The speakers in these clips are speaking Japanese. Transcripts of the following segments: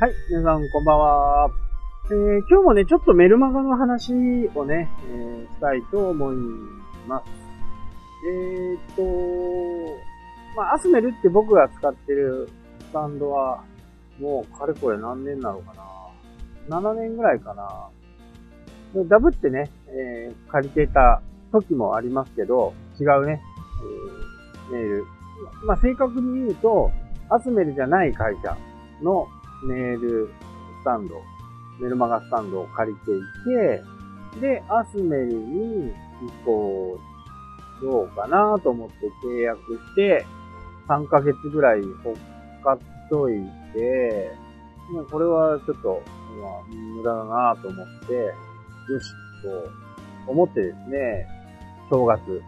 はい、皆さんこんばんは。えー、今日もね、ちょっとメルマガの話をね、えー、したいと思います。えーと、まあ、アスメルって僕が使ってるスタンドは、もうかれこれ何年なのかな ?7 年ぐらいかなダブってね、えー、借りてた時もありますけど、違うね、えー、メール。まあ、正確に言うと、アスメルじゃない会社のメールスタンド、メルマガスタンドを借りていて、で、アスメルに移行しようかなと思って契約して、3ヶ月ぐらいほっかっといて、これはちょっと、無駄だなと思って、よし、と思ってですね、正月。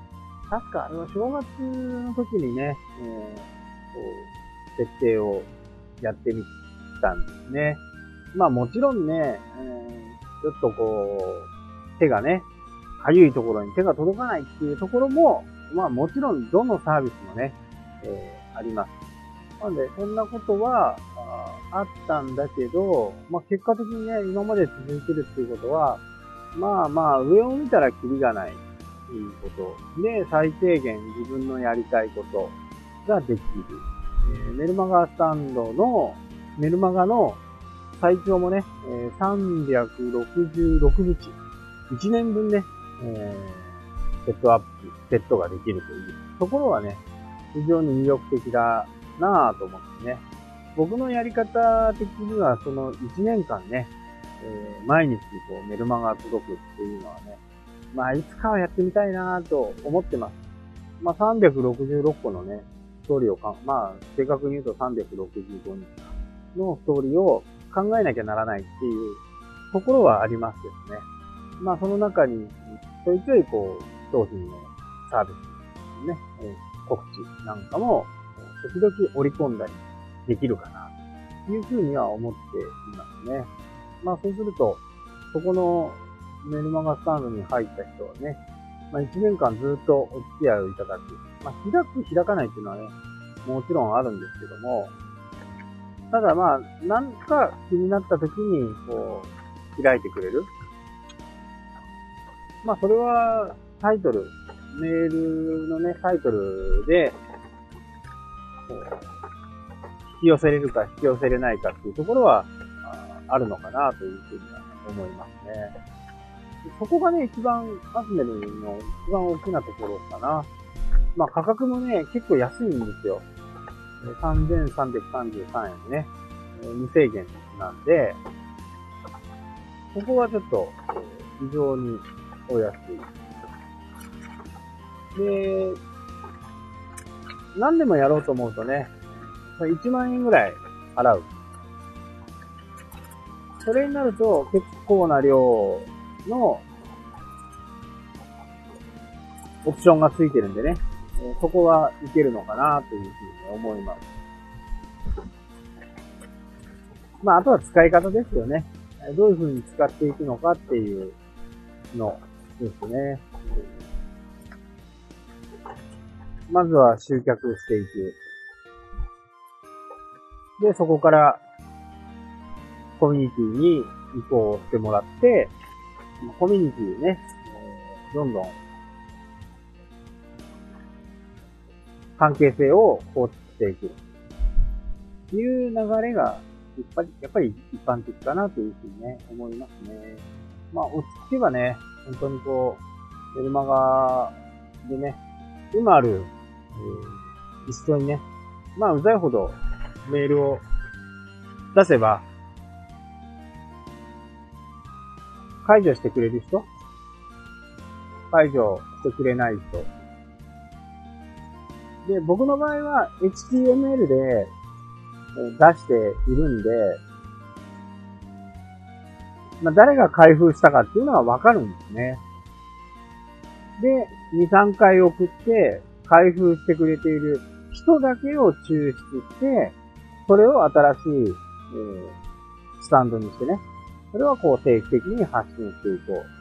確かあれは正月の時にね、えー、こう設定をやってみたんですね。まあもちろんね、えー、ちょっとこう、手がね、かゆいところに手が届かないっていうところも、まあもちろんどのサービスもね、えー、あります。なので、そんなことはあったんだけど、まあ結果的にね、今まで続いてるっていうことは、まあまあ、上を見たらキリがないっていうことで、最低限自分のやりたいことができる。えー、メルマガスタンドの、メルマガの最長もね、え、366日、1年分ね、えー、セットアップ、セットができるというところはね、非常に魅力的だなぁと思ってね。僕のやり方的にはその1年間ね、えー、毎日こうメルマガ届くっていうのはね、まあいつかはやってみたいなぁと思ってます。まあ366個のね、ストーリーをかまあ正確に言うと365日のストーリーを考えなきゃならないっていうところはありますけどね。まあその中にちょいちょいこう商品のサービスね、え告知なんかも時々織り込んだりできるかなというふうには思っていますね。まあそうすると、そこのメルマガスタンドに入った人はね、まあ1年間ずっとお付き合いをいただく。まあ開く開かないっていうのはね、もちろんあるんですけども、ただまあ、なんか気になった時に、こう、開いてくれる。まあそれはタイトル、メールのね、タイトルで、こう、引き寄せれるか引き寄せれないかっていうところは、あるのかなというふうには思いますね。そこがね、一番、アスメルの一番大きなところかな。まあ価格もね、結構安いんですよ。3333円ね、無制限なんで、ここはちょっと、非常にお安い。で、何でもやろうと思うとね、1万円ぐらい払う。それになると結構な量のオプションがついてるんでね、そこはいけるのかなというふうに思います。まあ、あとは使い方ですよね。どういうふうに使っていくのかっていうのですね。まずは集客していく。で、そこからコミュニティに移行してもらって、コミュニティね、どんどん関係性を構築していく。という流れが、やっぱり、やっぱり一般的かなというふうにね、思いますね。まあ、落ち着けばね、本当にこう、メルマガでね、今ある、えー、リストにね、まあ、うざいほどメールを出せば、解除してくれる人解除してくれない人。で、僕の場合は HTML で出しているんで、まあ、誰が開封したかっていうのはわかるんですね。で、2、3回送って開封してくれている人だけを抽出して、それを新しい、えー、スタンドにしてね、それはこう定期的に発信していこう。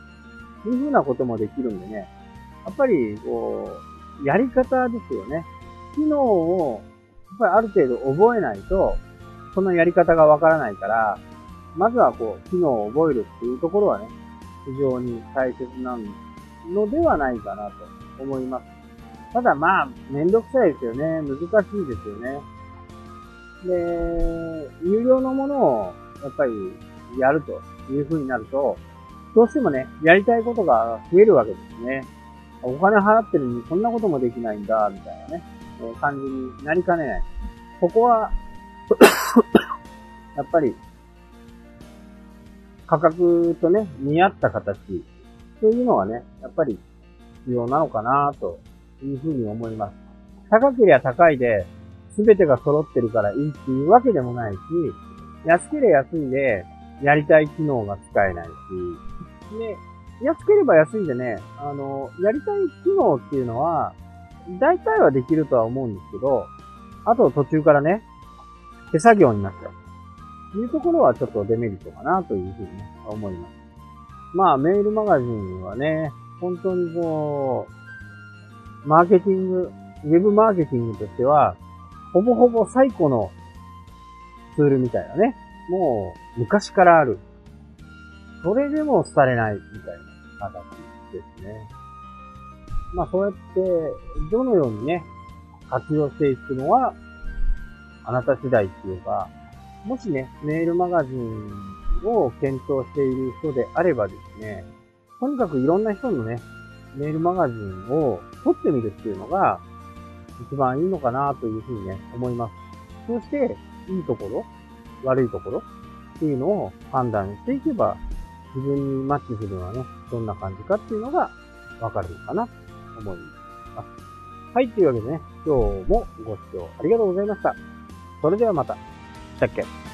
というふうなこともできるんでね。やっぱり、こう、やり方ですよね。機能を、やっぱりある程度覚えないと、そのやり方がわからないから、まずはこう、機能を覚えるっていうところはね、非常に大切なのではないかなと思います。ただまあ、めんどくさいですよね。難しいですよね。で、有料のものをやっぱりやるという風になると、どうしてもね、やりたいことが増えるわけですね。お金払ってるのにこんなこともできないんだ、みたいなね、感じになりかねない。ここは やっぱり、価格とね、見合った形というのはね、やっぱり必要なのかなというふうに思います。高ければ高いで、すべてが揃ってるからいいっていうわけでもないし、安ければ安いで、やりたい機能が使えないし、で、安ければ安いんでね、あの、やりたい機能っていうのは、大体はできるとは思うんですけど、あと途中からね、手作業になっちゃう。というところはちょっとデメリットかなというふうに、ね、思います。まあ、メールマガジンはね、本当にこう、マーケティング、ウェブマーケティングとしては、ほぼほぼ最古のツールみたいなね。もう、昔からある。それでも廃れないみたいな形ですね。まあそうやって、どのようにね、活用していくのは、あなた次第っていうか、もしね、メールマガジンを検討している人であればですね、とにかくいろんな人のね、メールマガジンを取ってみるっていうのが、一番いいのかなというふうにね、思います。そして、いいところ、悪いところっていうのを判断していけば、自分にマッチするのはね、どんな感じかっていうのがわかるのかなと思います。はい、というわけでね、今日もご視聴ありがとうございました。それではまた。したっけ